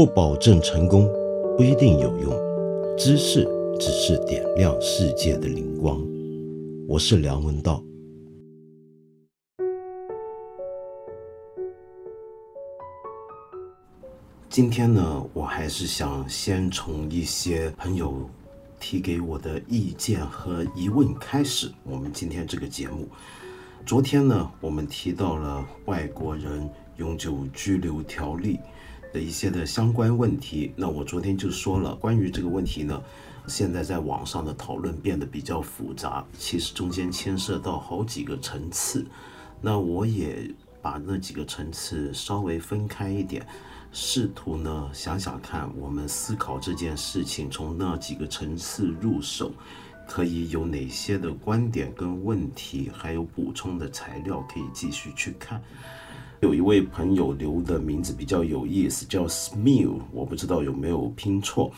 不保证成功，不一定有用。知识只是点亮世界的灵光。我是梁文道。今天呢，我还是想先从一些朋友提给我的意见和疑问开始。我们今天这个节目，昨天呢，我们提到了外国人永久居留条例。的一些的相关问题，那我昨天就说了，关于这个问题呢，现在在网上的讨论变得比较复杂，其实中间牵涉到好几个层次，那我也把那几个层次稍微分开一点，试图呢想想看，我们思考这件事情从那几个层次入手，可以有哪些的观点跟问题，还有补充的材料可以继续去看。有一位朋友留的名字比较有意思，叫 Smile，我不知道有没有拼错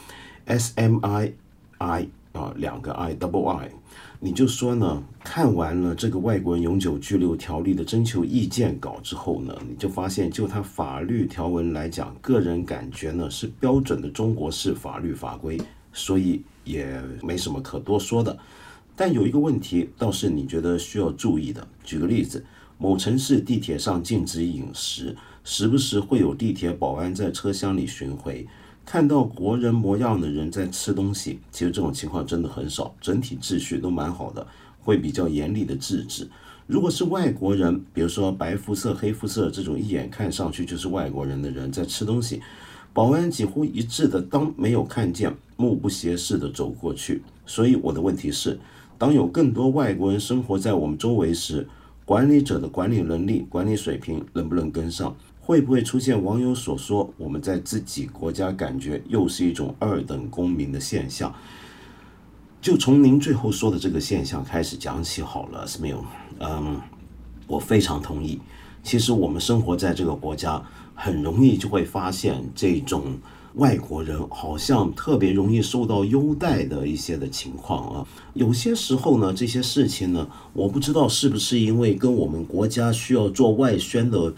，S M I I 啊，两个 I double I。你就说呢，看完了这个外国人永久居留条例的征求意见稿之后呢，你就发现就它法律条文来讲，个人感觉呢是标准的中国式法律法规，所以也没什么可多说的。但有一个问题倒是你觉得需要注意的，举个例子。某城市地铁上禁止饮食，时不时会有地铁保安在车厢里巡回，看到国人模样的人在吃东西。其实这种情况真的很少，整体秩序都蛮好的，会比较严厉的制止。如果是外国人，比如说白肤色、黑肤色这种一眼看上去就是外国人的人在吃东西，保安几乎一致的当没有看见，目不斜视的走过去。所以我的问题是，当有更多外国人生活在我们周围时，管理者的管理能力、管理水平能不能跟上？会不会出现网友所说我们在自己国家感觉又是一种二等公民的现象？就从您最后说的这个现象开始讲起好了，Smil。嗯，我非常同意。其实我们生活在这个国家，很容易就会发现这种。外国人好像特别容易受到优待的一些的情况啊，有些时候呢，这些事情呢，我不知道是不是因为跟我们国家需要做外宣的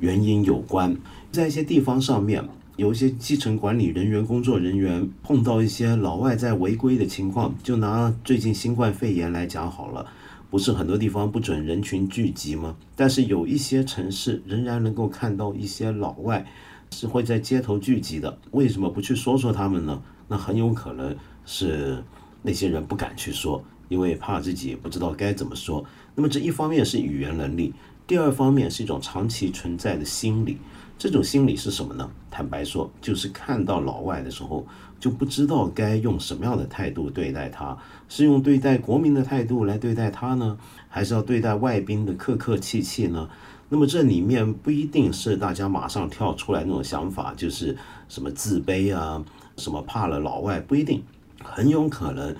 原因有关，在一些地方上面，有一些基层管理人员、工作人员碰到一些老外在违规的情况，就拿最近新冠肺炎来讲好了，不是很多地方不准人群聚集吗？但是有一些城市仍然能够看到一些老外。是会在街头聚集的，为什么不去说说他们呢？那很有可能是那些人不敢去说，因为怕自己不知道该怎么说。那么这一方面是语言能力，第二方面是一种长期存在的心理。这种心理是什么呢？坦白说，就是看到老外的时候就不知道该用什么样的态度对待他，是用对待国民的态度来对待他呢，还是要对待外宾的客客气气呢？那么这里面不一定是大家马上跳出来那种想法，就是什么自卑啊，什么怕了老外，不一定，很有可能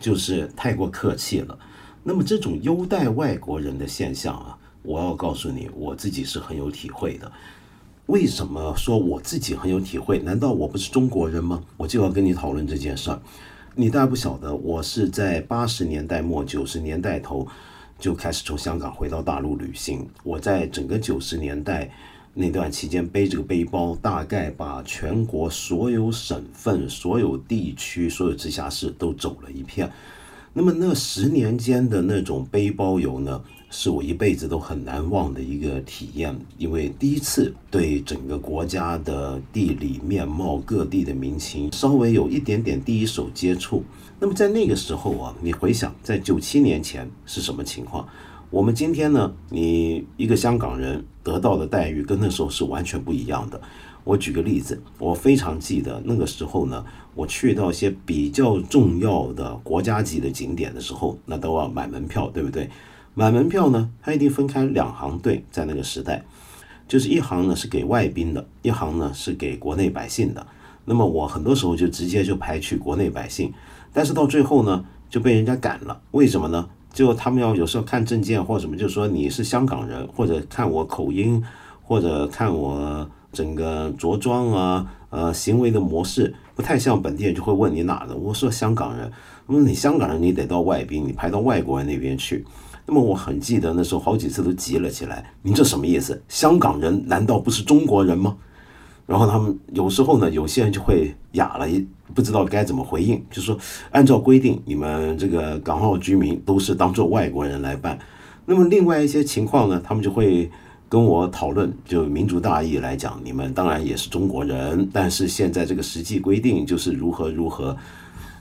就是太过客气了。那么这种优待外国人的现象啊，我要告诉你，我自己是很有体会的。为什么说我自己很有体会？难道我不是中国人吗？我就要跟你讨论这件事儿。你大家不晓得，我是在八十年代末九十年代头。就开始从香港回到大陆旅行。我在整个九十年代那段期间背这个背包，大概把全国所有省份、所有地区、所有直辖市都走了一片。那么那十年间的那种背包游呢？是我一辈子都很难忘的一个体验，因为第一次对整个国家的地理面貌、各地的民情稍微有一点点第一手接触。那么在那个时候啊，你回想在九七年前是什么情况？我们今天呢，你一个香港人得到的待遇跟那时候是完全不一样的。我举个例子，我非常记得那个时候呢，我去到一些比较重要的国家级的景点的时候，那都要买门票，对不对？买门票呢，它一定分开两行队，在那个时代，就是一行呢是给外宾的，一行呢是给国内百姓的。那么我很多时候就直接就排去国内百姓，但是到最后呢就被人家赶了。为什么呢？就他们要有时候看证件或什么，就说你是香港人，或者看我口音，或者看我整个着装啊，呃，行为的模式不太像本地人，就会问你哪的。我说香港人，那么你香港人你得到外宾，你排到外国人那边去。那么我很记得那时候好几次都急了起来，您这什么意思？香港人难道不是中国人吗？然后他们有时候呢，有些人就会哑了，不知道该怎么回应，就说按照规定，你们这个港澳居民都是当做外国人来办。那么另外一些情况呢，他们就会跟我讨论，就民族大义来讲，你们当然也是中国人，但是现在这个实际规定就是如何如何。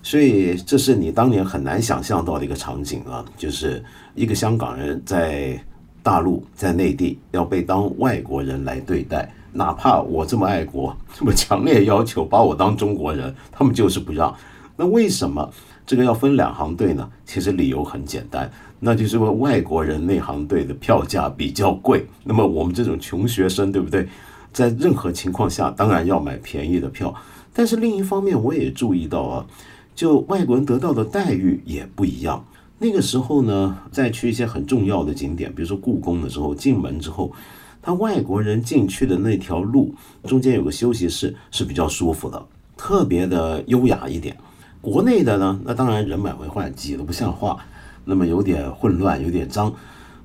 所以这是你当年很难想象到的一个场景啊，就是一个香港人在大陆在内地要被当外国人来对待。哪怕我这么爱国，这么强烈要求把我当中国人，他们就是不让。那为什么这个要分两行队呢？其实理由很简单，那就是说外国人那行队的票价比较贵，那么我们这种穷学生，对不对？在任何情况下，当然要买便宜的票。但是另一方面，我也注意到啊，就外国人得到的待遇也不一样。那个时候呢，在去一些很重要的景点，比如说故宫的时候，进门之后。他外国人进去的那条路中间有个休息室是比较舒服的，特别的优雅一点。国内的呢，那当然人满为患，挤得不像话，那么有点混乱，有点脏。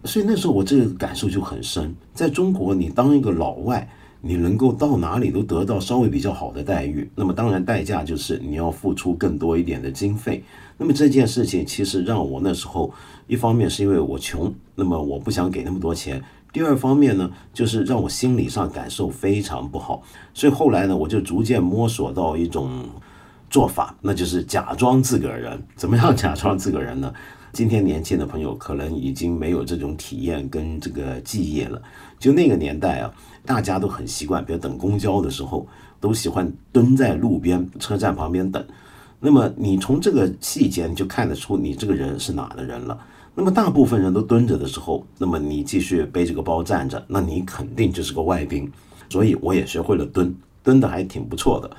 所以那时候我这个感受就很深。在中国，你当一个老外，你能够到哪里都得到稍微比较好的待遇，那么当然代价就是你要付出更多一点的经费。那么这件事情其实让我那时候一方面是因为我穷，那么我不想给那么多钱。第二方面呢，就是让我心理上感受非常不好，所以后来呢，我就逐渐摸索到一种做法，那就是假装自个儿人。怎么样假装自个儿人呢？今天年轻的朋友可能已经没有这种体验跟这个记忆了。就那个年代啊，大家都很习惯，比如等公交的时候，都喜欢蹲在路边车站旁边等。那么你从这个细节，你就看得出你这个人是哪的人了。那么大部分人都蹲着的时候，那么你继续背着个包站着，那你肯定就是个外宾。所以我也学会了蹲，蹲的还挺不错的。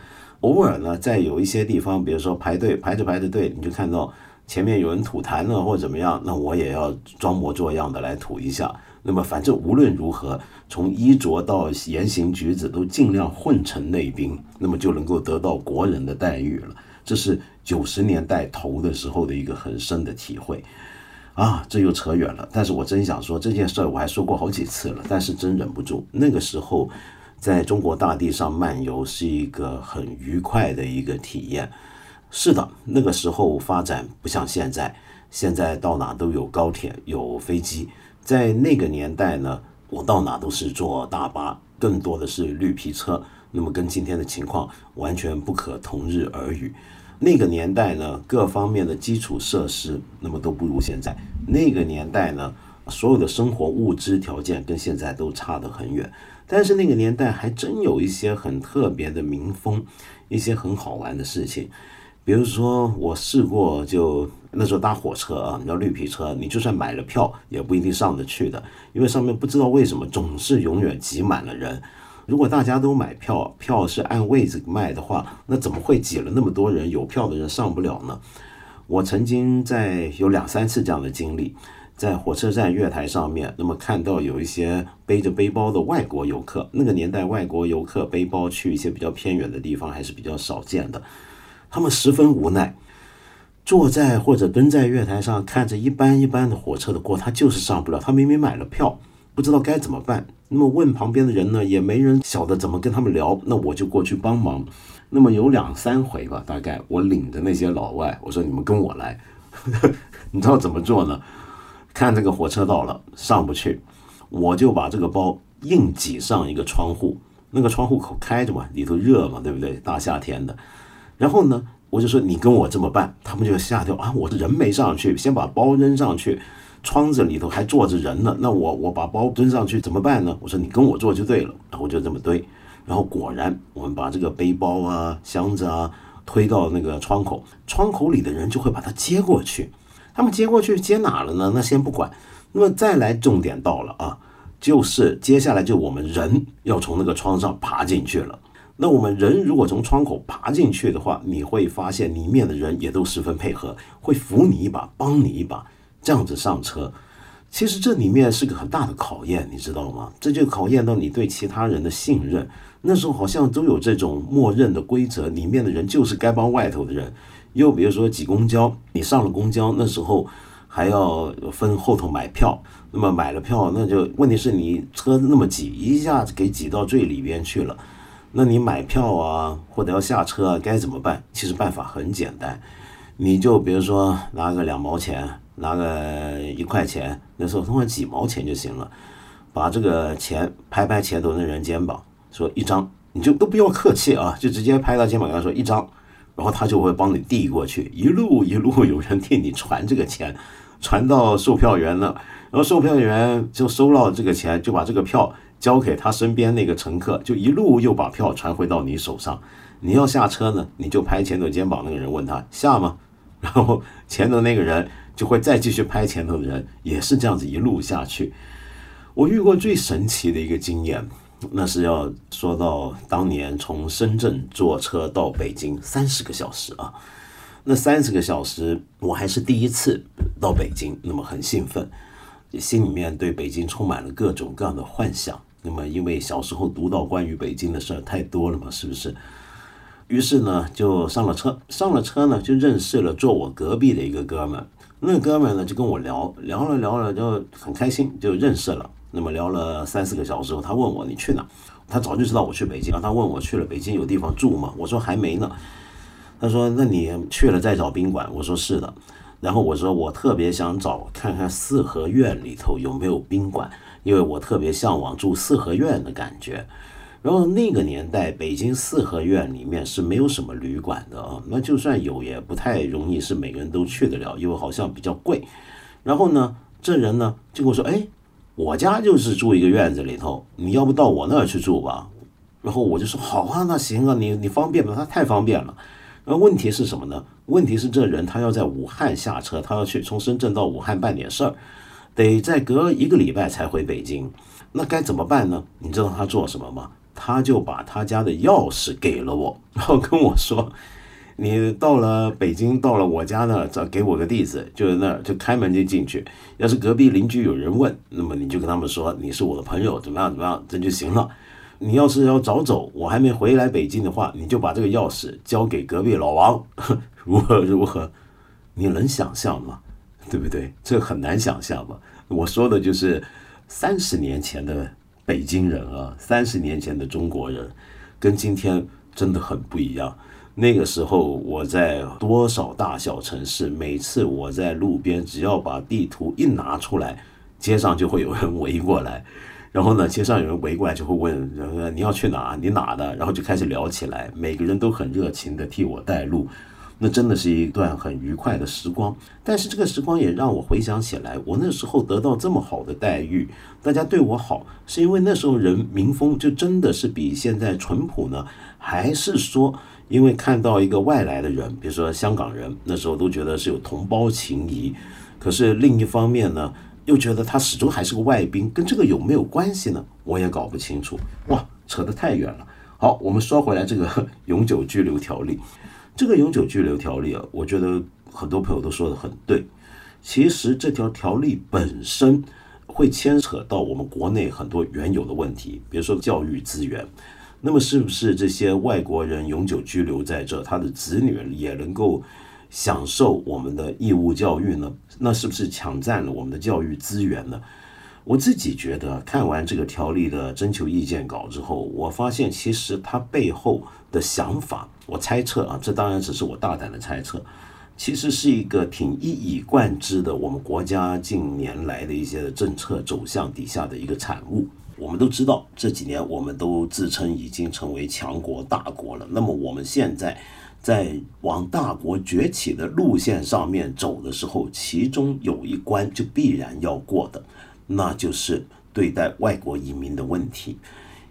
偶尔呢，在有一些地方，比如说排队排着排着队，你就看到前面有人吐痰了或者怎么样，那我也要装模作样的来吐一下。那么反正无论如何，从衣着到言行举止都尽量混成内宾，那么就能够得到国人的待遇了。这是九十年代头的时候的一个很深的体会。啊，这又扯远了。但是我真想说这件事儿，我还说过好几次了，但是真忍不住。那个时候，在中国大地上漫游是一个很愉快的一个体验。是的，那个时候发展不像现在，现在到哪都有高铁、有飞机。在那个年代呢，我到哪都是坐大巴，更多的是绿皮车。那么跟今天的情况完全不可同日而语。那个年代呢，各方面的基础设施那么都不如现在。那个年代呢，所有的生活物资条件跟现在都差得很远。但是那个年代还真有一些很特别的民风，一些很好玩的事情。比如说，我试过就那时候搭火车啊，你要绿皮车，你就算买了票也不一定上得去的，因为上面不知道为什么总是永远挤满了人。如果大家都买票，票是按位置卖的话，那怎么会挤了那么多人？有票的人上不了呢？我曾经在有两三次这样的经历，在火车站月台上面，那么看到有一些背着背包的外国游客。那个年代，外国游客背包去一些比较偏远的地方还是比较少见的。他们十分无奈，坐在或者蹲在月台上，看着一班一班的火车的过，他就是上不了。他明明买了票。不知道该怎么办，那么问旁边的人呢，也没人晓得怎么跟他们聊，那我就过去帮忙。那么有两三回吧，大概我领着那些老外，我说你们跟我来，你知道怎么做呢？看这个火车到了，上不去，我就把这个包硬挤上一个窗户，那个窗户口开着嘛，里头热嘛，对不对？大夏天的，然后呢，我就说你跟我这么办，他们就吓掉啊，我的人没上去，先把包扔上去。窗子里头还坐着人呢，那我我把包蹲上去怎么办呢？我说你跟我坐就对了，然后就这么堆，然后果然我们把这个背包啊、箱子啊推到那个窗口，窗口里的人就会把它接过去。他们接过去接哪了呢？那先不管，那么再来重点到了啊，就是接下来就我们人要从那个窗上爬进去了。那我们人如果从窗口爬进去的话，你会发现里面的人也都十分配合，会扶你一把，帮你一把。这样子上车，其实这里面是个很大的考验，你知道吗？这就考验到你对其他人的信任。那时候好像都有这种默认的规则，里面的人就是该帮外头的人。又比如说挤公交，你上了公交，那时候还要分后头买票。那么买了票，那就问题是你车那么挤，一下子给挤到最里边去了。那你买票啊，或者要下车啊，该怎么办？其实办法很简单，你就比如说拿个两毛钱，拿个一块钱，那时候通常几毛钱就行了，把这个钱拍拍前头那人肩膀，说一张，你就都不要客气啊，就直接拍他肩膀，跟他说一张，然后他就会帮你递过去，一路一路有人替你传这个钱，传到售票员那。然后售票员就收了这个钱，就把这个票交给他身边那个乘客，就一路又把票传回到你手上。你要下车呢，你就拍前头肩膀那个人，问他下吗？然后前头那个人就会再继续拍前头的人，也是这样子一路下去。我遇过最神奇的一个经验，那是要说到当年从深圳坐车到北京三十个小时啊，那三十个小时我还是第一次到北京，那么很兴奋。心里面对北京充满了各种各样的幻想。那么，因为小时候读到关于北京的事儿太多了嘛，是不是？于是呢，就上了车。上了车呢，就认识了坐我隔壁的一个哥们。那哥们呢，就跟我聊聊了聊了，就很开心，就认识了。那么聊了三四个小时后，他问我你去哪？他早就知道我去北京，然后他问我去了北京有地方住吗？我说还没呢。他说那你去了再找宾馆？我说是的。然后我说，我特别想找看看四合院里头有没有宾馆，因为我特别向往住四合院的感觉。然后那个年代，北京四合院里面是没有什么旅馆的啊，那就算有，也不太容易是每个人都去得了，因为好像比较贵。然后呢，这人呢就跟我说：“哎，我家就是住一个院子里头，你要不到我那儿去住吧？”然后我就说：“好啊，那行啊，你你方便吗？他太方便了。”那问题是什么呢？问题是这人他要在武汉下车，他要去从深圳到武汉办点事儿，得再隔一个礼拜才回北京。那该怎么办呢？你知道他做什么吗？他就把他家的钥匙给了我，然后跟我说：“你到了北京，到了我家那儿，找给我个地址，就是那儿，就开门就进去。要是隔壁邻居有人问，那么你就跟他们说你是我的朋友，怎么样怎么样，这就行了。”你要是要早走，我还没回来北京的话，你就把这个钥匙交给隔壁老王，如何如何？你能想象吗？对不对？这很难想象吧？我说的就是三十年前的北京人啊，三十年前的中国人，跟今天真的很不一样。那个时候我在多少大小城市，每次我在路边，只要把地图一拿出来，街上就会有人围过来。然后呢，街上有人围过来，就会问：“你要去哪？你哪的？”然后就开始聊起来，每个人都很热情的替我带路，那真的是一段很愉快的时光。但是这个时光也让我回想起来，我那时候得到这么好的待遇，大家对我好，是因为那时候人民风就真的是比现在淳朴呢，还是说因为看到一个外来的人，比如说香港人，那时候都觉得是有同胞情谊，可是另一方面呢？又觉得他始终还是个外宾，跟这个有没有关系呢？我也搞不清楚。哇，扯得太远了。好，我们说回来这个永久居留条例。这个永久居留条例啊，我觉得很多朋友都说的很对。其实这条条例本身会牵扯到我们国内很多原有的问题，比如说教育资源。那么是不是这些外国人永久居留在这，他的子女也能够？享受我们的义务教育呢？那是不是抢占了我们的教育资源呢？我自己觉得，看完这个条例的征求意见稿之后，我发现其实它背后的想法，我猜测啊，这当然只是我大胆的猜测，其实是一个挺一以贯之的我们国家近年来的一些政策走向底下的一个产物。我们都知道，这几年我们都自称已经成为强国大国了，那么我们现在。在往大国崛起的路线上面走的时候，其中有一关就必然要过的，那就是对待外国移民的问题。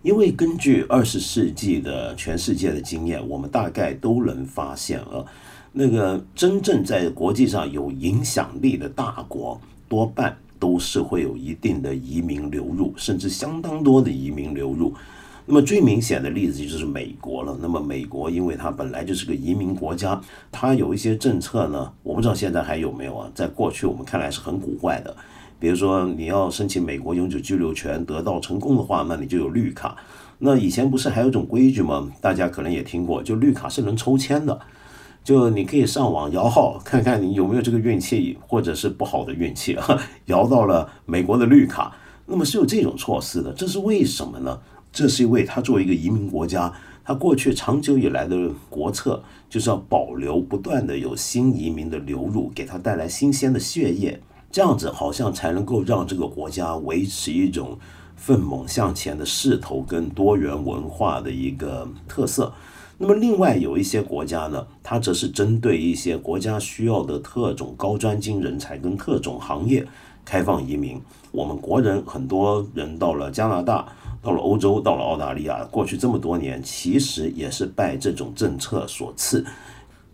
因为根据二十世纪的全世界的经验，我们大概都能发现啊，那个真正在国际上有影响力的大国，多半都是会有一定的移民流入，甚至相当多的移民流入。那么最明显的例子就是美国了。那么美国，因为它本来就是个移民国家，它有一些政策呢，我不知道现在还有没有啊。在过去我们看来是很古怪的，比如说你要申请美国永久居留权得到成功的话，那你就有绿卡。那以前不是还有种规矩吗？大家可能也听过，就绿卡是能抽签的，就你可以上网摇号，看看你有没有这个运气，或者是不好的运气啊，摇到了美国的绿卡。那么是有这种措施的，这是为什么呢？这是因为他作为一个移民国家，他过去长久以来的国策就是要保留不断的有新移民的流入，给他带来新鲜的血液，这样子好像才能够让这个国家维持一种奋猛向前的势头跟多元文化的一个特色。那么另外有一些国家呢，它则是针对一些国家需要的特种高专精人才跟特种行业开放移民。我们国人很多人到了加拿大。到了欧洲，到了澳大利亚，过去这么多年，其实也是拜这种政策所赐。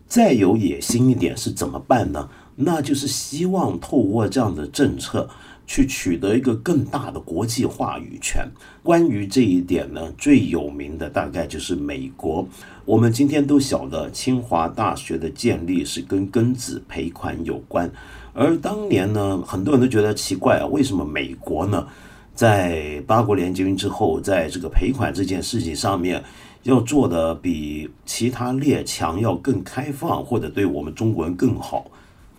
再有野心一点是怎么办呢？那就是希望透过这样的政策去取得一个更大的国际话语权。关于这一点呢，最有名的大概就是美国。我们今天都晓得，清华大学的建立是跟庚子赔款有关，而当年呢，很多人都觉得奇怪啊，为什么美国呢？在八国联军之后，在这个赔款这件事情上面，要做的比其他列强要更开放，或者对我们中国人更好，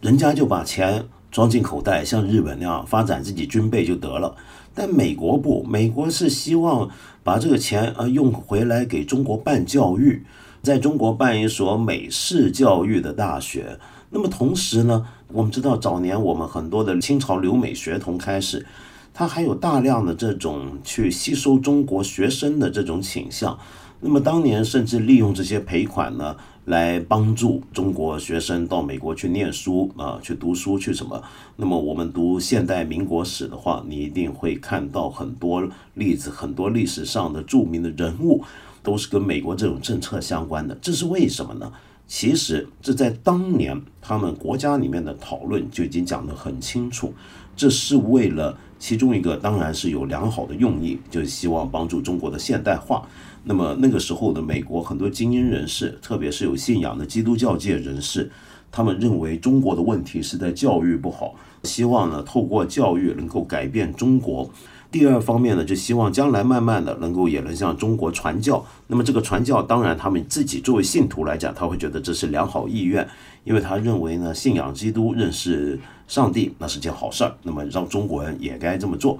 人家就把钱装进口袋，像日本那样发展自己军备就得了。但美国不，美国是希望把这个钱呃用回来给中国办教育，在中国办一所美式教育的大学。那么同时呢，我们知道早年我们很多的清朝留美学童开始。他还有大量的这种去吸收中国学生的这种倾向，那么当年甚至利用这些赔款呢，来帮助中国学生到美国去念书啊，去读书去什么？那么我们读现代民国史的话，你一定会看到很多例子，很多历史上的著名的人物都是跟美国这种政策相关的。这是为什么呢？其实这在当年他们国家里面的讨论就已经讲得很清楚，这是为了。其中一个当然是有良好的用意，就是希望帮助中国的现代化。那么那个时候的美国很多精英人士，特别是有信仰的基督教界人士，他们认为中国的问题是在教育不好，希望呢透过教育能够改变中国。第二方面呢，就希望将来慢慢的能够也能向中国传教。那么这个传教，当然他们自己作为信徒来讲，他会觉得这是良好意愿，因为他认为呢，信仰基督、认识上帝那是件好事儿。那么让中国人也该这么做。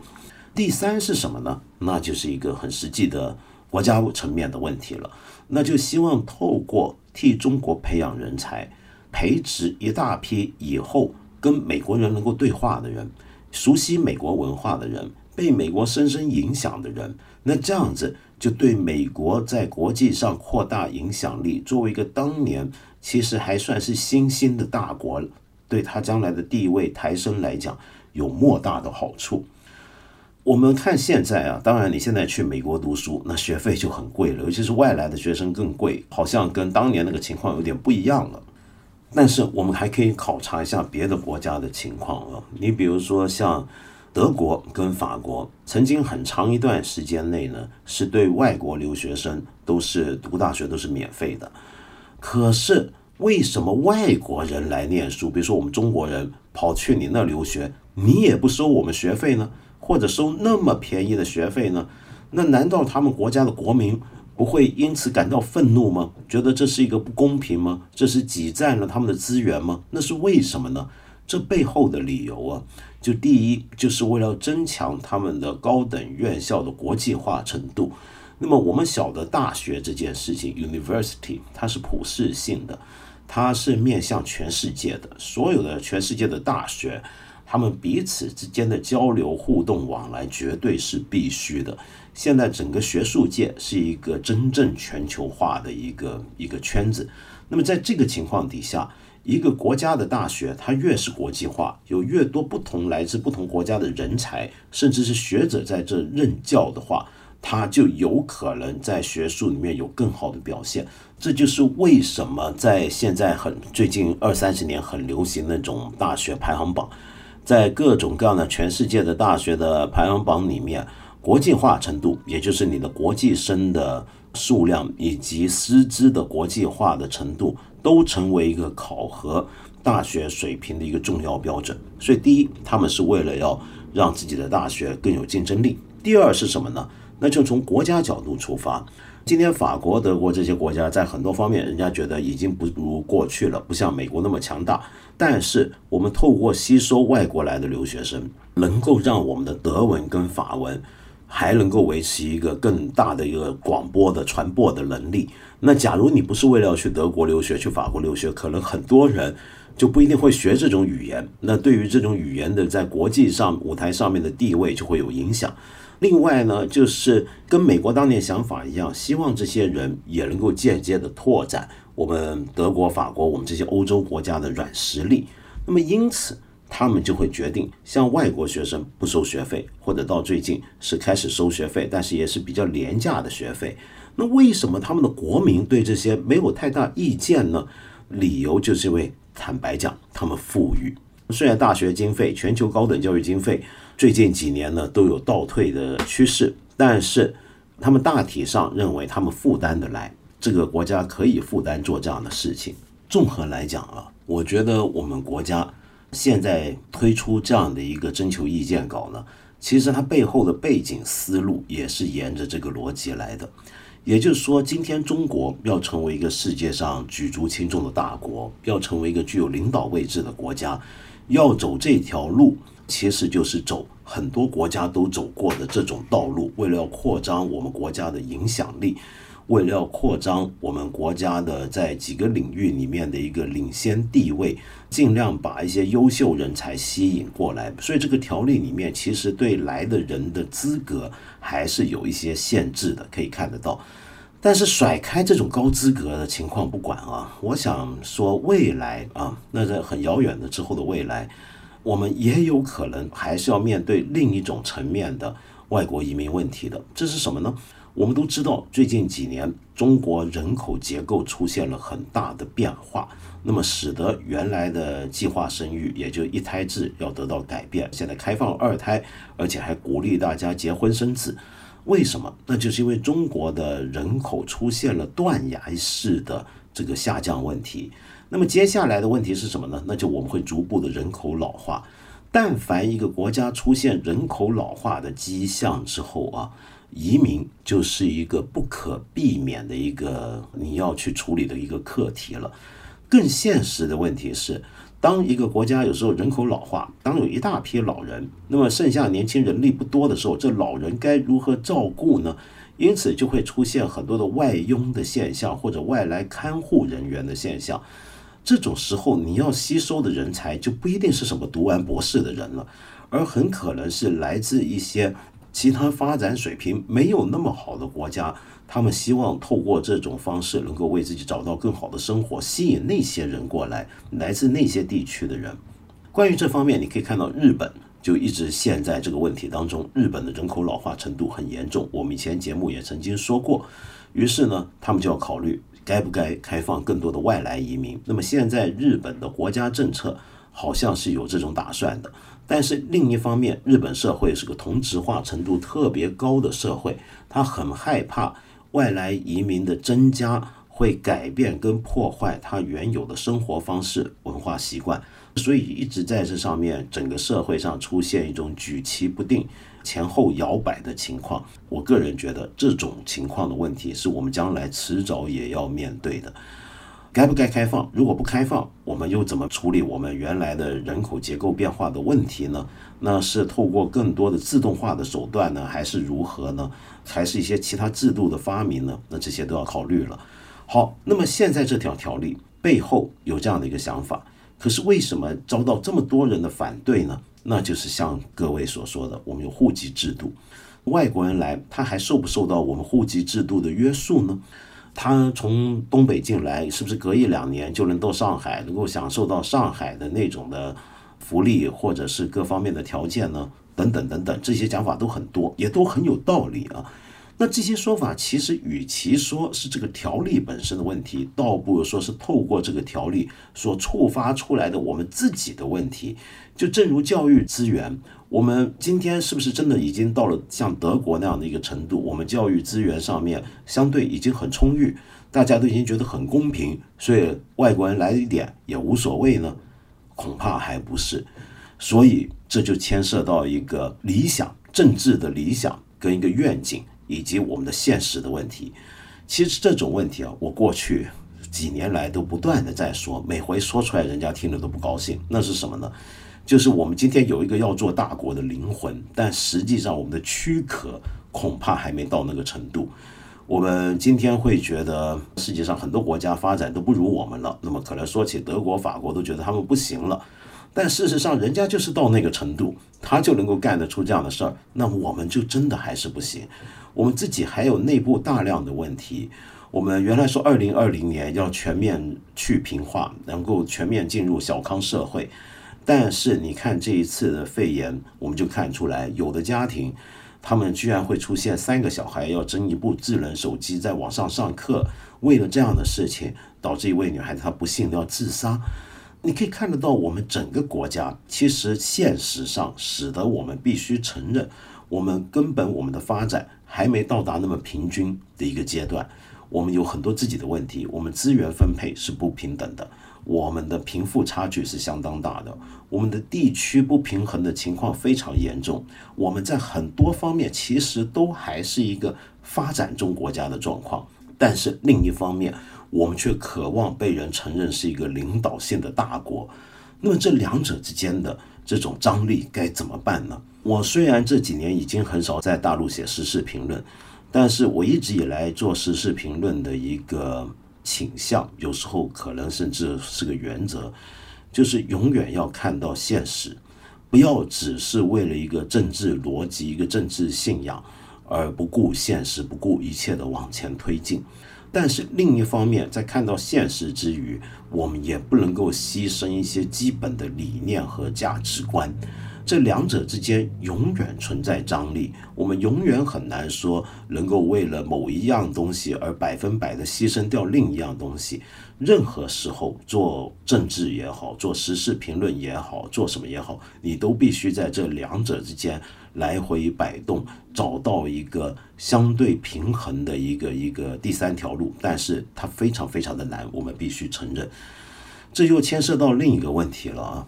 第三是什么呢？那就是一个很实际的国家层面的问题了。那就希望透过替中国培养人才，培植一大批以后跟美国人能够对话的人，熟悉美国文化的人。被美国深深影响的人，那这样子就对美国在国际上扩大影响力，作为一个当年其实还算是新兴的大国，对他将来的地位抬升来讲，有莫大的好处。我们看现在啊，当然你现在去美国读书，那学费就很贵了，尤其是外来的学生更贵，好像跟当年那个情况有点不一样了。但是我们还可以考察一下别的国家的情况啊，你比如说像。德国跟法国曾经很长一段时间内呢，是对外国留学生都是读大学都是免费的。可是为什么外国人来念书，比如说我们中国人跑去你那留学，你也不收我们学费呢？或者收那么便宜的学费呢？那难道他们国家的国民不会因此感到愤怒吗？觉得这是一个不公平吗？这是挤占了他们的资源吗？那是为什么呢？这背后的理由啊。就第一，就是为了增强他们的高等院校的国际化程度。那么我们晓得大学这件事情，university 它是普世性的，它是面向全世界的。所有的全世界的大学，他们彼此之间的交流互动往来绝对是必须的。现在整个学术界是一个真正全球化的一个一个圈子。那么在这个情况底下。一个国家的大学，它越是国际化，有越多不同来自不同国家的人才，甚至是学者在这任教的话，它就有可能在学术里面有更好的表现。这就是为什么在现在很最近二三十年很流行那种大学排行榜，在各种各样的全世界的大学的排行榜里面，国际化程度，也就是你的国际生的数量以及师资的国际化的程度。都成为一个考核大学水平的一个重要标准。所以，第一，他们是为了要让自己的大学更有竞争力；第二是什么呢？那就从国家角度出发。今天，法国、德国这些国家在很多方面，人家觉得已经不如过去了，不像美国那么强大。但是，我们透过吸收外国来的留学生，能够让我们的德文跟法文。还能够维持一个更大的一个广播的传播的能力。那假如你不是为了要去德国留学、去法国留学，可能很多人就不一定会学这种语言。那对于这种语言的在国际上舞台上面的地位就会有影响。另外呢，就是跟美国当年想法一样，希望这些人也能够间接的拓展我们德国、法国、我们这些欧洲国家的软实力。那么因此，他们就会决定向外国学生不收学费，或者到最近是开始收学费，但是也是比较廉价的学费。那为什么他们的国民对这些没有太大意见呢？理由就是因为坦白讲，他们富裕。虽然大学经费、全球高等教育经费。最近几年呢都有倒退的趋势，但是他们大体上认为他们负担得来，这个国家可以负担做这样的事情。综合来讲啊，我觉得我们国家现在推出这样的一个征求意见稿呢，其实它背后的背景思路也是沿着这个逻辑来的。也就是说，今天中国要成为一个世界上举足轻重的大国，要成为一个具有领导位置的国家，要走这条路。其实就是走很多国家都走过的这种道路，为了要扩张我们国家的影响力，为了要扩张我们国家的在几个领域里面的一个领先地位，尽量把一些优秀人才吸引过来。所以这个条例里面其实对来的人的资格还是有一些限制的，可以看得到。但是甩开这种高资格的情况不管啊，我想说未来啊，那在很遥远的之后的未来。我们也有可能还是要面对另一种层面的外国移民问题的，这是什么呢？我们都知道，最近几年中国人口结构出现了很大的变化，那么使得原来的计划生育，也就一胎制要得到改变。现在开放二胎，而且还鼓励大家结婚生子，为什么？那就是因为中国的人口出现了断崖式的这个下降问题。那么接下来的问题是什么呢？那就我们会逐步的人口老化。但凡一个国家出现人口老化的迹象之后啊，移民就是一个不可避免的一个你要去处理的一个课题了。更现实的问题是，当一个国家有时候人口老化，当有一大批老人，那么剩下年轻人力不多的时候，这老人该如何照顾呢？因此就会出现很多的外佣的现象，或者外来看护人员的现象。这种时候，你要吸收的人才就不一定是什么读完博士的人了，而很可能是来自一些其他发展水平没有那么好的国家，他们希望透过这种方式能够为自己找到更好的生活，吸引那些人过来，来自那些地区的人。关于这方面，你可以看到日本就一直陷在这个问题当中，日本的人口老化程度很严重。我们以前节目也曾经说过，于是呢，他们就要考虑。该不该开放更多的外来移民？那么现在日本的国家政策好像是有这种打算的，但是另一方面，日本社会是个同质化程度特别高的社会，他很害怕外来移民的增加会改变跟破坏他原有的生活方式、文化习惯，所以一直在这上面整个社会上出现一种举棋不定。前后摇摆的情况，我个人觉得这种情况的问题是我们将来迟早也要面对的。该不该开放？如果不开放，我们又怎么处理我们原来的人口结构变化的问题呢？那是透过更多的自动化的手段呢，还是如何呢？还是一些其他制度的发明呢？那这些都要考虑了。好，那么现在这条条例背后有这样的一个想法，可是为什么遭到这么多人的反对呢？那就是像各位所说的，我们有户籍制度，外国人来，他还受不受到我们户籍制度的约束呢？他从东北进来，是不是隔一两年就能到上海，能够享受到上海的那种的福利，或者是各方面的条件呢？等等等等，这些讲法都很多，也都很有道理啊。那这些说法其实与其说是这个条例本身的问题，倒不如说是透过这个条例所触发出来的我们自己的问题。就正如教育资源，我们今天是不是真的已经到了像德国那样的一个程度？我们教育资源上面相对已经很充裕，大家都已经觉得很公平，所以外国人来一点也无所谓呢？恐怕还不是。所以这就牵涉到一个理想政治的理想跟一个愿景。以及我们的现实的问题，其实这种问题啊，我过去几年来都不断的在说，每回说出来，人家听了都不高兴。那是什么呢？就是我们今天有一个要做大国的灵魂，但实际上我们的躯壳恐怕还没到那个程度。我们今天会觉得世界上很多国家发展都不如我们了，那么可能说起德国、法国都觉得他们不行了，但事实上人家就是到那个程度，他就能够干得出这样的事儿，那我们就真的还是不行。我们自己还有内部大量的问题。我们原来说二零二零年要全面去贫化，能够全面进入小康社会，但是你看这一次的肺炎，我们就看出来有的家庭。他们居然会出现三个小孩要争一部智能手机，在网上上课，为了这样的事情，导致一位女孩子她不幸要自杀。你可以看得到，我们整个国家其实现实上使得我们必须承认，我们根本我们的发展还没到达那么平均的一个阶段，我们有很多自己的问题，我们资源分配是不平等的。我们的贫富差距是相当大的，我们的地区不平衡的情况非常严重。我们在很多方面其实都还是一个发展中国家的状况，但是另一方面，我们却渴望被人承认是一个领导性的大国。那么这两者之间的这种张力该怎么办呢？我虽然这几年已经很少在大陆写时事评论，但是我一直以来做时事评论的一个。倾向有时候可能甚至是个原则，就是永远要看到现实，不要只是为了一个政治逻辑、一个政治信仰而不顾现实、不顾一切的往前推进。但是另一方面，在看到现实之余，我们也不能够牺牲一些基本的理念和价值观。这两者之间永远存在张力，我们永远很难说能够为了某一样东西而百分百的牺牲掉另一样东西。任何时候做政治也好，做时事评论也好，做什么也好，你都必须在这两者之间来回摆动，找到一个相对平衡的一个一个第三条路。但是它非常非常的难，我们必须承认。这又牵涉到另一个问题了啊。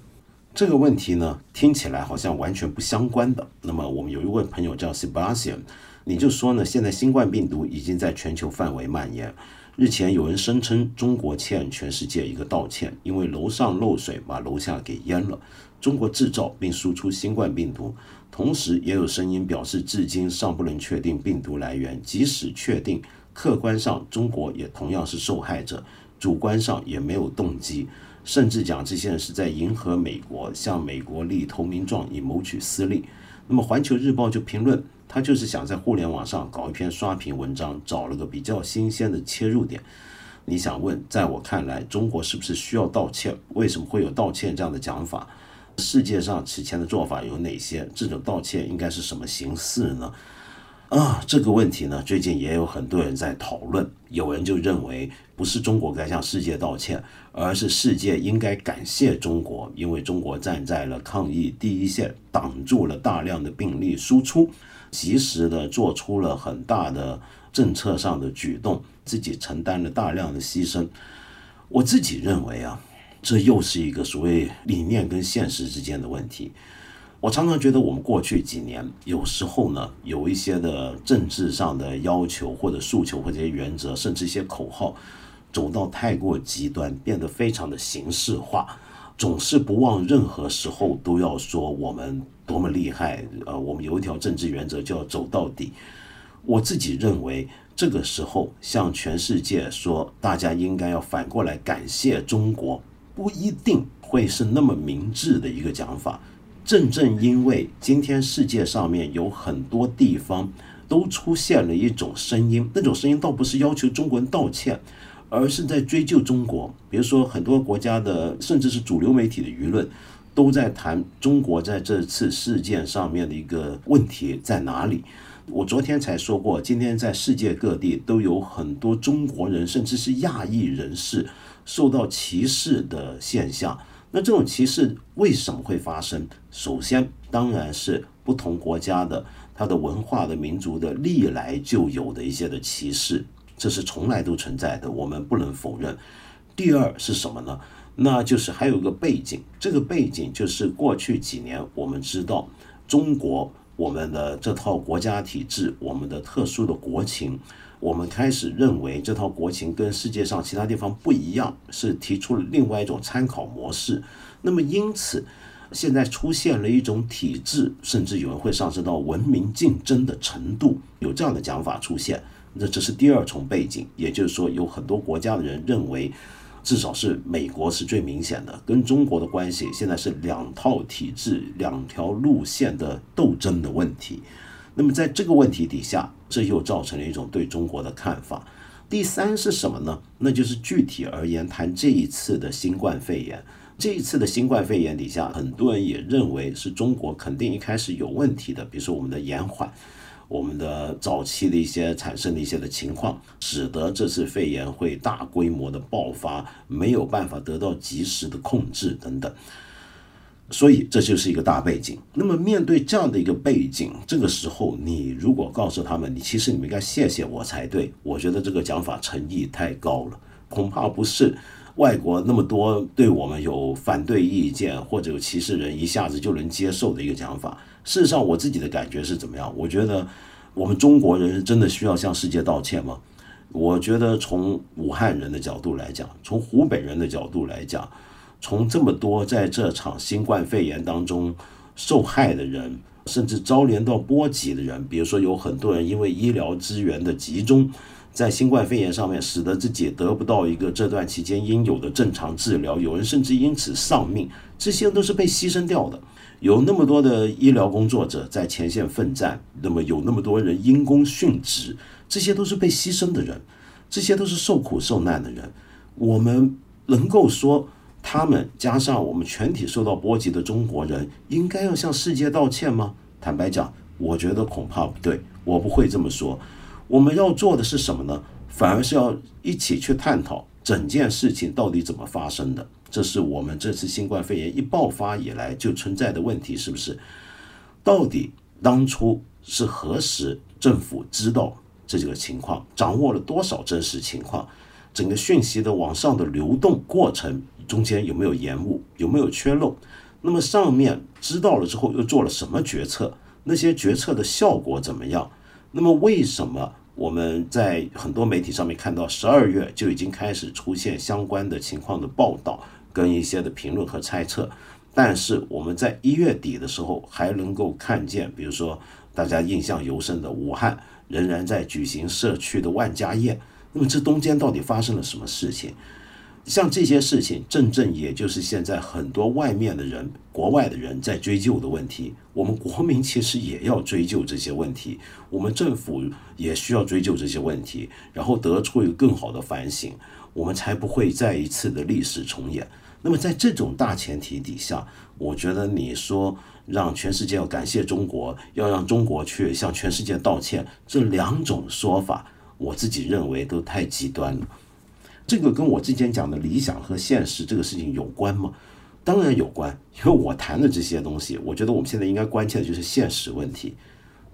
这个问题呢，听起来好像完全不相关的。那么，我们有一位朋友叫 Sebastian，你就说呢，现在新冠病毒已经在全球范围蔓延。日前有人声称中国欠全世界一个道歉，因为楼上漏水把楼下给淹了。中国制造并输出新冠病毒，同时也有声音表示，至今尚不能确定病毒来源。即使确定，客观上中国也同样是受害者，主观上也没有动机。甚至讲这些人是在迎合美国，向美国立投名状以谋取私利。那么《环球日报》就评论，他就是想在互联网上搞一篇刷屏文章，找了个比较新鲜的切入点。你想问，在我看来，中国是不是需要道歉？为什么会有道歉这样的讲法？世界上此前的做法有哪些？这种道歉应该是什么形式呢？啊，这个问题呢，最近也有很多人在讨论。有人就认为，不是中国该向世界道歉，而是世界应该感谢中国，因为中国站在了抗疫第一线，挡住了大量的病例输出，及时的做出了很大的政策上的举动，自己承担了大量的牺牲。我自己认为啊，这又是一个所谓理念跟现实之间的问题。我常常觉得，我们过去几年有时候呢，有一些的政治上的要求或者诉求或者一些原则，甚至一些口号，走到太过极端，变得非常的形式化，总是不忘任何时候都要说我们多么厉害。呃，我们有一条政治原则，就要走到底。我自己认为，这个时候向全世界说，大家应该要反过来感谢中国，不一定会是那么明智的一个讲法。正正因为今天世界上面有很多地方都出现了一种声音，那种声音倒不是要求中国人道歉，而是在追究中国。比如说，很多国家的甚至是主流媒体的舆论都在谈中国在这次事件上面的一个问题在哪里。我昨天才说过，今天在世界各地都有很多中国人甚至是亚裔人士受到歧视的现象。那这种歧视为什么会发生？首先，当然是不同国家的它的文化的民族的历来就有的一些的歧视，这是从来都存在的，我们不能否认。第二是什么呢？那就是还有一个背景，这个背景就是过去几年我们知道中国我们的这套国家体制，我们的特殊的国情。我们开始认为这套国情跟世界上其他地方不一样，是提出了另外一种参考模式。那么因此，现在出现了一种体制，甚至有人会上升到文明竞争的程度，有这样的讲法出现。那这是第二重背景，也就是说，有很多国家的人认为，至少是美国是最明显的，跟中国的关系现在是两套体制、两条路线的斗争的问题。那么在这个问题底下，这又造成了一种对中国的看法。第三是什么呢？那就是具体而言，谈这一次的新冠肺炎。这一次的新冠肺炎底下，很多人也认为是中国肯定一开始有问题的，比如说我们的延缓。我们的早期的一些产生的一些的情况，使得这次肺炎会大规模的爆发，没有办法得到及时的控制等等，所以这就是一个大背景。那么面对这样的一个背景，这个时候你如果告诉他们，你其实你们应该谢谢我才对，我觉得这个讲法诚意太高了，恐怕不是外国那么多对我们有反对意见或者有歧视人一下子就能接受的一个讲法。事实上，我自己的感觉是怎么样？我觉得我们中国人真的需要向世界道歉吗？我觉得从武汉人的角度来讲，从湖北人的角度来讲，从这么多在这场新冠肺炎当中受害的人，甚至遭连到波及的人，比如说有很多人因为医疗资源的集中，在新冠肺炎上面，使得自己得不到一个这段期间应有的正常治疗，有人甚至因此丧命，这些都是被牺牲掉的。有那么多的医疗工作者在前线奋战，那么有那么多人因公殉职，这些都是被牺牲的人，这些都是受苦受难的人。我们能够说他们加上我们全体受到波及的中国人，应该要向世界道歉吗？坦白讲，我觉得恐怕不对，我不会这么说。我们要做的是什么呢？反而是要一起去探讨整件事情到底怎么发生的。这是我们这次新冠肺炎一爆发以来就存在的问题，是不是？到底当初是何时政府知道这几个情况，掌握了多少真实情况？整个讯息的往上的流动过程中间有没有延误，有没有缺漏？那么上面知道了之后又做了什么决策？那些决策的效果怎么样？那么为什么我们在很多媒体上面看到十二月就已经开始出现相关的情况的报道？跟一些的评论和猜测，但是我们在一月底的时候还能够看见，比如说大家印象尤深的武汉仍然在举行社区的万家宴，那么这中间到底发生了什么事情？像这些事情，正正也就是现在很多外面的人、国外的人在追究的问题。我们国民其实也要追究这些问题，我们政府也需要追究这些问题，然后得出一个更好的反省，我们才不会再一次的历史重演。那么在这种大前提底下，我觉得你说让全世界要感谢中国，要让中国去向全世界道歉，这两种说法，我自己认为都太极端了。这个跟我之前讲的理想和现实这个事情有关吗？当然有关，因为我谈的这些东西，我觉得我们现在应该关切的就是现实问题。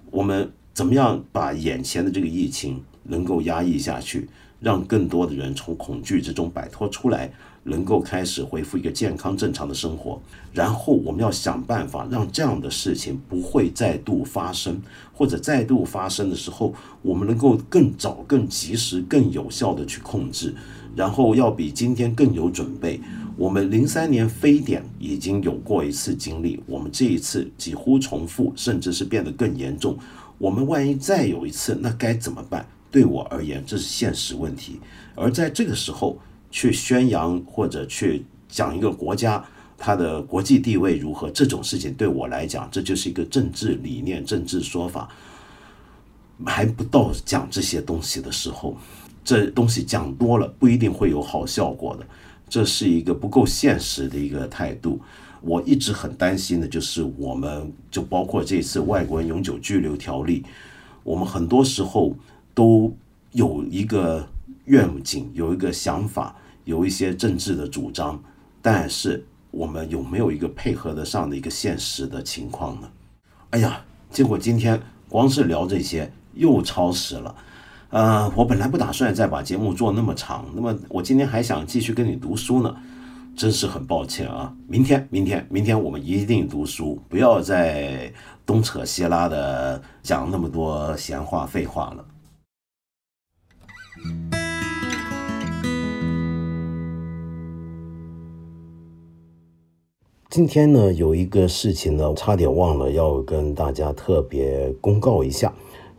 我们怎么样把眼前的这个疫情能够压抑下去，让更多的人从恐惧之中摆脱出来？能够开始恢复一个健康正常的生活，然后我们要想办法让这样的事情不会再度发生，或者再度发生的时候，我们能够更早、更及时、更有效的去控制，然后要比今天更有准备。我们零三年非典已经有过一次经历，我们这一次几乎重复，甚至是变得更严重。我们万一再有一次，那该怎么办？对我而言，这是现实问题。而在这个时候。去宣扬或者去讲一个国家它的国际地位如何，这种事情对我来讲，这就是一个政治理念、政治说法，还不到讲这些东西的时候，这东西讲多了不一定会有好效果的，这是一个不够现实的一个态度。我一直很担心的就是，我们就包括这次外国人永久居留条例，我们很多时候都有一个愿景，有一个想法。有一些政治的主张，但是我们有没有一个配合得上的一个现实的情况呢？哎呀，结果今天光是聊这些又超时了。呃，我本来不打算再把节目做那么长，那么我今天还想继续跟你读书呢，真是很抱歉啊。明天，明天，明天我们一定读书，不要再东扯西拉的讲那么多闲话废话了。今天呢，有一个事情呢，差点忘了要跟大家特别公告一下，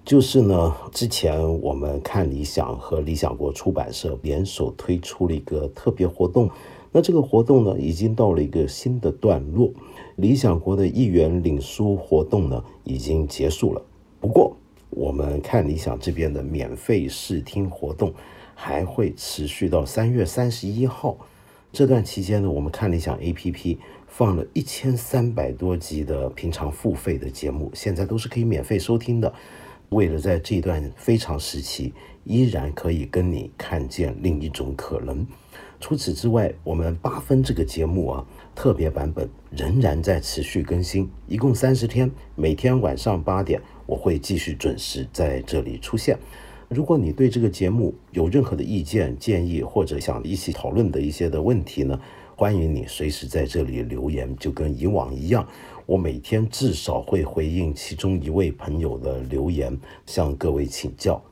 就是呢，之前我们看理想和理想国出版社联手推出了一个特别活动，那这个活动呢，已经到了一个新的段落，理想国的一元领书活动呢，已经结束了。不过，我们看理想这边的免费试听活动还会持续到三月三十一号。这段期间呢，我们看理想 APP 放了一千三百多集的平常付费的节目，现在都是可以免费收听的。为了在这段非常时期依然可以跟你看见另一种可能，除此之外，我们八分这个节目啊，特别版本仍然在持续更新，一共三十天，每天晚上八点我会继续准时在这里出现。如果你对这个节目有任何的意见建议，或者想一起讨论的一些的问题呢，欢迎你随时在这里留言，就跟以往一样，我每天至少会回应其中一位朋友的留言，向各位请教。